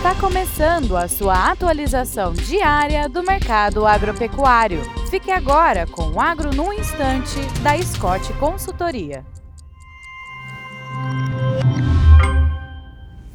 Está começando a sua atualização diária do mercado agropecuário. Fique agora com o Agro no Instante, da Scott Consultoria.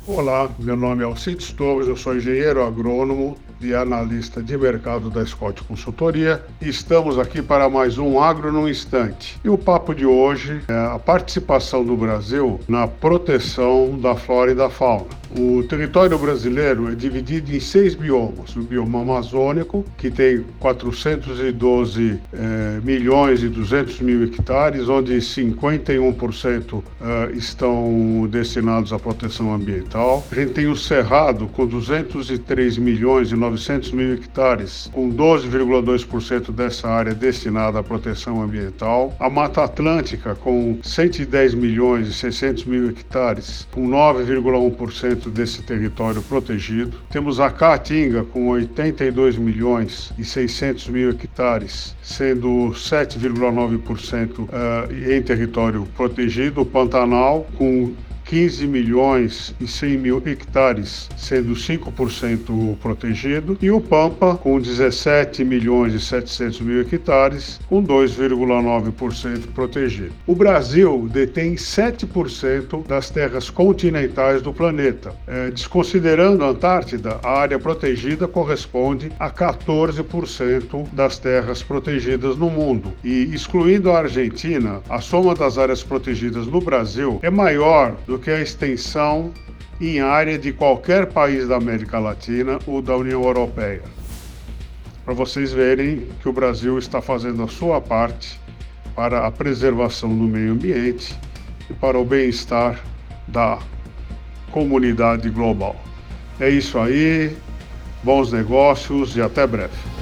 Olá, meu nome é Alcides Torres, eu sou engenheiro agrônomo e analista de mercado da Scott Consultoria e estamos aqui para mais um Agro no Instante. E o papo de hoje é a participação do Brasil na proteção da flora e da fauna. O território brasileiro é dividido em seis biomas. O bioma amazônico, que tem 412 eh, milhões e 200 mil hectares, onde 51% eh, estão destinados à proteção ambiental. A gente tem o Cerrado, com 203 milhões e 900 mil hectares, com 12,2% dessa área destinada à proteção ambiental. A Mata Atlântica, com 110 milhões e 600 mil hectares, com 9,1% desse território protegido. Temos a Caatinga com 82 milhões e 600 mil hectares, sendo 7,9% eh, em território protegido. O Pantanal com 15 milhões e 100 mil hectares, sendo 5% protegido, e o Pampa, com 17 milhões e 700 mil hectares, com 2,9% protegido. O Brasil detém 7% das terras continentais do planeta. É, desconsiderando a Antártida, a área protegida corresponde a 14% das terras protegidas no mundo. E excluindo a Argentina, a soma das áreas protegidas no Brasil é maior do do que a extensão em área de qualquer país da América Latina ou da União Europeia. Para vocês verem que o Brasil está fazendo a sua parte para a preservação do meio ambiente e para o bem-estar da comunidade global. É isso aí, bons negócios e até breve.